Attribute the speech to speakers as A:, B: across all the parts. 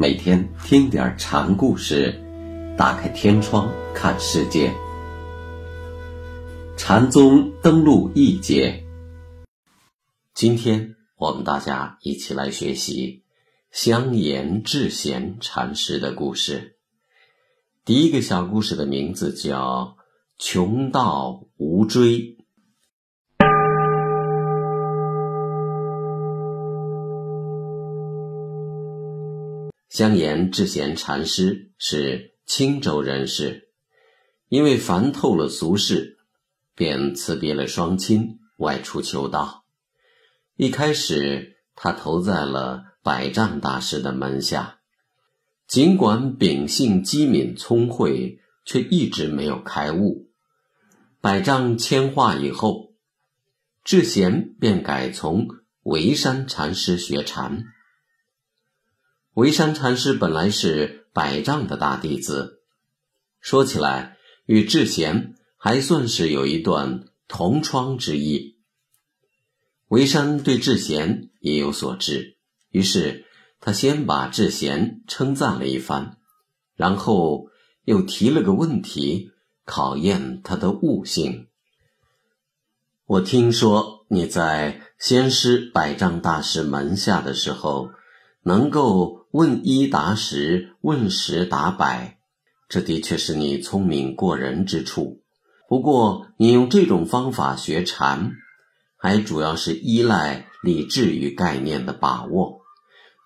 A: 每天听点禅故事，打开天窗看世界。禅宗登陆一节，今天我们大家一起来学习香严智贤禅师的故事。第一个小故事的名字叫《穷道无追》。江岩智贤禅师是青州人士，因为烦透了俗世，便辞别了双亲，外出求道。一开始，他投在了百丈大师的门下，尽管秉性机敏聪慧，却一直没有开悟。百丈迁化以后，智贤便改从维山禅师学禅。维山禅师本来是百丈的大弟子，说起来与智贤还算是有一段同窗之谊。维山对智贤也有所知，于是他先把智贤称赞了一番，然后又提了个问题，考验他的悟性。我听说你在先师百丈大师门下的时候，能够。问一答十，问十答百，这的确是你聪明过人之处。不过，你用这种方法学禅，还主要是依赖理智与概念的把握。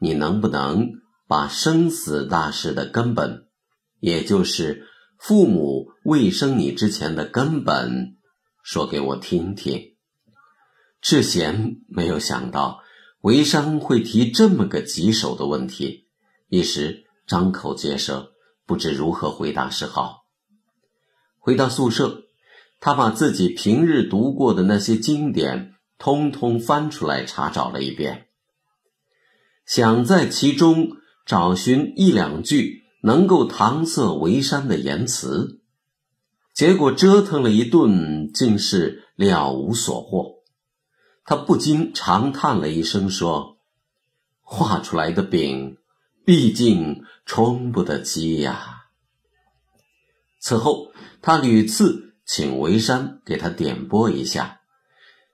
A: 你能不能把生死大事的根本，也就是父母未生你之前的根本，说给我听听？智贤没有想到。韦商会提这么个棘手的问题，一时张口结舌，不知如何回答是好。回到宿舍，他把自己平日读过的那些经典通通翻出来查找了一遍，想在其中找寻一两句能够搪塞韦山的言辞，结果折腾了一顿，竟是了无所获。他不禁长叹了一声，说：“画出来的饼，毕竟充不得饥呀。”此后，他屡次请维山给他点拨一下，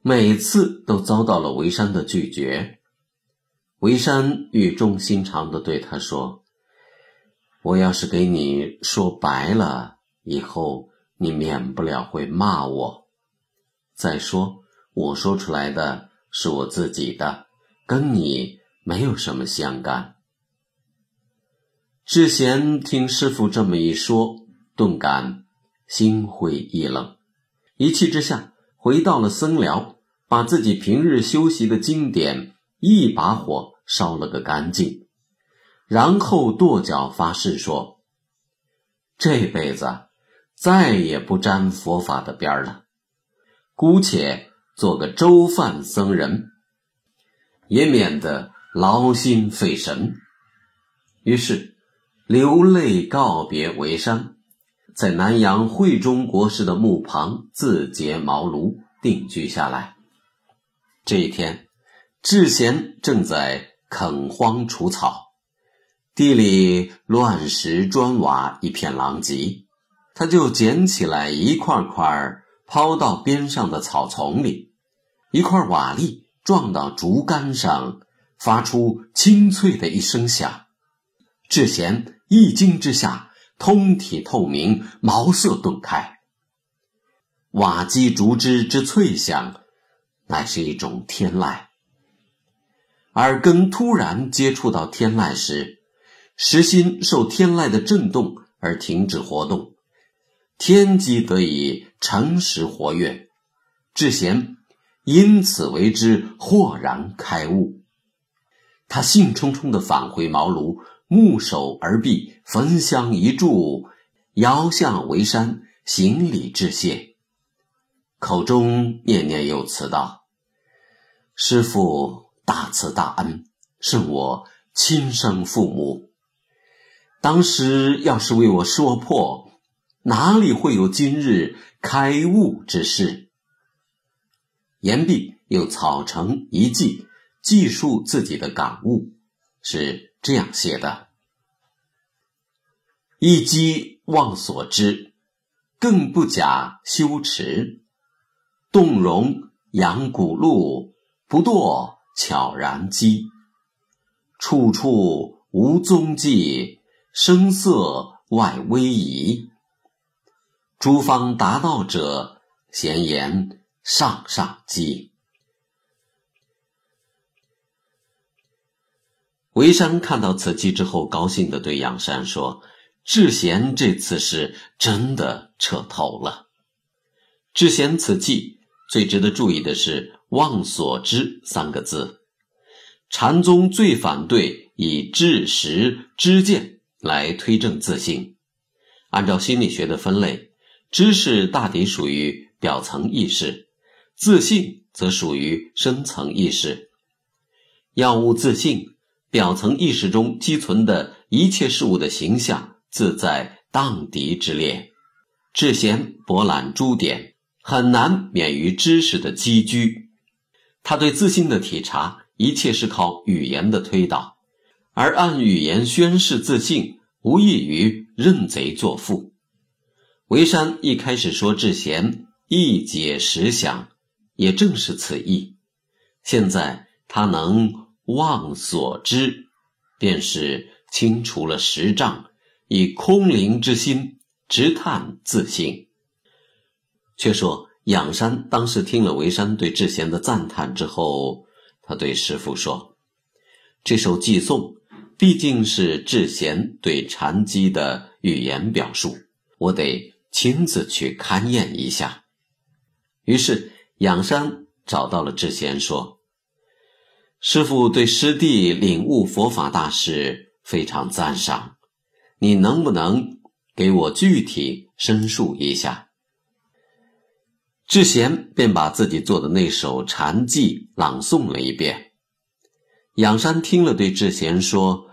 A: 每次都遭到了维山的拒绝。维山语重心长地对他说：“我要是给你说白了，以后你免不了会骂我。再说。”我说出来的是我自己的，跟你没有什么相干。智贤听师傅这么一说，顿感心灰意冷，一气之下回到了僧寮，把自己平日修习的经典一把火烧了个干净，然后跺脚发誓说：“这辈子再也不沾佛法的边儿了，姑且。”做个粥饭僧人，也免得劳心费神。于是流泪告别维山，在南阳慧中国师的墓旁自结茅庐，定居下来。这一天，智贤正在垦荒除草，地里乱石砖瓦一片狼藉，他就捡起来一块块。抛到边上的草丛里，一块瓦砾撞到竹竿上，发出清脆的一声响。智贤一惊之下，通体透明，茅塞顿开。瓦击竹枝之脆响，乃是一种天籁。耳根突然接触到天籁时，实心受天籁的震动而停止活动。天机得以诚实活跃，智贤因此为之豁然开悟。他兴冲冲地返回茅庐，木手而毕，焚香一炷，遥向为山行礼致谢，口中念念有词道：“师父大慈大恩，是我亲生父母，当时要是为我说破。”哪里会有今日开悟之事？言毕，又草成一记，记述自己的感悟，是这样写的：一机忘所知，更不假修持。动容扬古路，不堕悄然机。处处无踪迹，声色外微仪。诸方达道者，闲言上上机。维山看到此计之后，高兴地对杨山说：“智贤这次是真的彻头了。智贤此计最值得注意的是‘忘所知’三个字。禅宗最反对以知识、知见来推证自信。按照心理学的分类。”知识大抵属于表层意识，自信则属于深层意识。要悟自信，表层意识中积存的一切事物的形象，自在荡涤之列。智贤博览诸典，很难免于知识的积居。他对自信的体察，一切是靠语言的推导，而按语言宣示自信，无异于认贼作父。维山一开始说智贤一解实想，也正是此意。现在他能忘所知，便是清除了实障，以空灵之心直探自性。却说仰山当时听了维山对智贤的赞叹之后，他对师傅说：“这首寄颂毕竟是智贤对禅机的语言表述，我得。”亲自去勘验一下。于是仰山找到了智贤，说：“师傅对师弟领悟佛法大事非常赞赏，你能不能给我具体申述一下？”智贤便把自己做的那首禅偈朗诵了一遍。仰山听了，对智贤说：“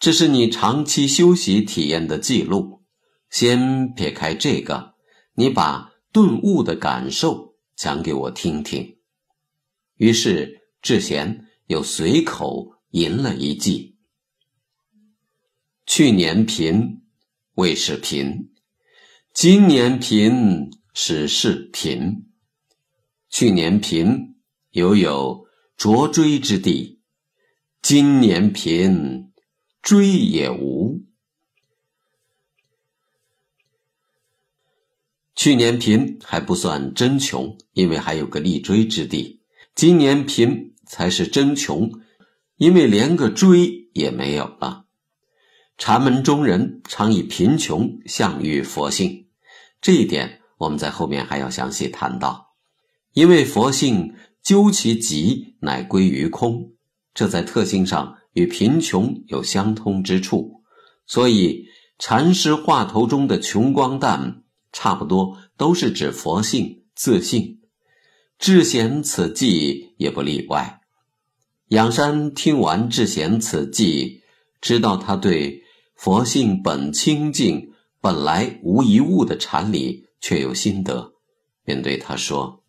A: 这是你长期修习体验的记录。”先撇开这个，你把顿悟的感受讲给我听听。于是智贤又随口吟了一句：“去年贫，未是贫；今年贫，始是贫。去年贫，犹有着追之地；今年贫，追也无。”去年贫还不算真穷，因为还有个立锥之地；今年贫才是真穷，因为连个锥也没有了。禅门中人常以贫穷相喻佛性，这一点我们在后面还要详细谈到。因为佛性究其极，乃归于空，这在特性上与贫穷有相通之处，所以禅师话头中的穷光蛋。差不多都是指佛性自性，智贤此偈也不例外。仰山听完智贤此偈，知道他对佛性本清净、本来无一物的禅理却有心得，便对他说：“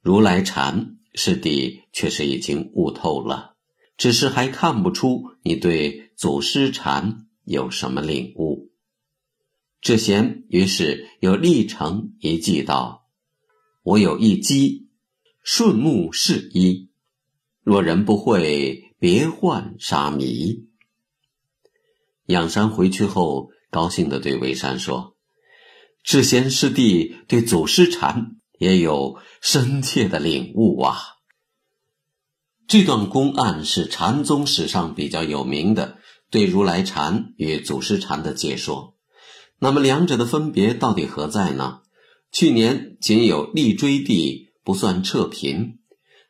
A: 如来禅，师弟确实已经悟透了，只是还看不出你对祖师禅有什么领悟。”智贤于是又立成一计道：“我有一机，顺目是一。若人不会，别唤沙弥。”仰山回去后，高兴地对韦山说：“智贤师弟对祖师禅也有深切的领悟啊。”这段公案是禅宗史上比较有名的对如来禅与祖师禅的解说。那么两者的分别到底何在呢？去年仅有立锥地，不算彻贫；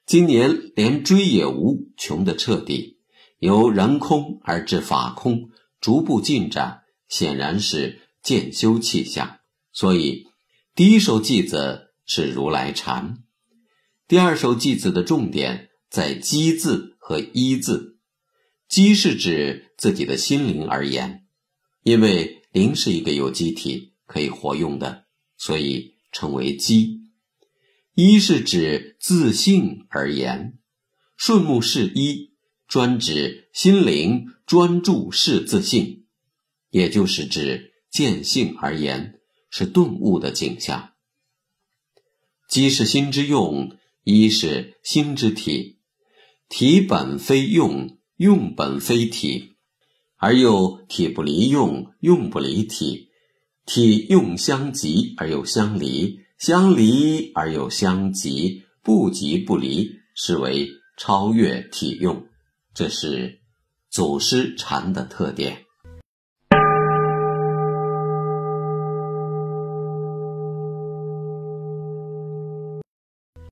A: 今年连锥也无，穷的彻底。由人空而至法空，逐步进展，显然是渐修气象。所以，第一首偈子是如来禅，第二首偈子的重点在“机”字和“一”字。机是指自己的心灵而言，因为。灵是一个有机体，可以活用的，所以称为机。一是指自性而言，顺目是一，专指心灵专注是自性。也就是指见性而言，是顿悟的景象。机是心之用，一是心之体，体本非用，用本非体，而又体不离用，用不离体，体用相及而又相离，相离而又相及，不及不离，是为超越体用。这是祖师禅的特点。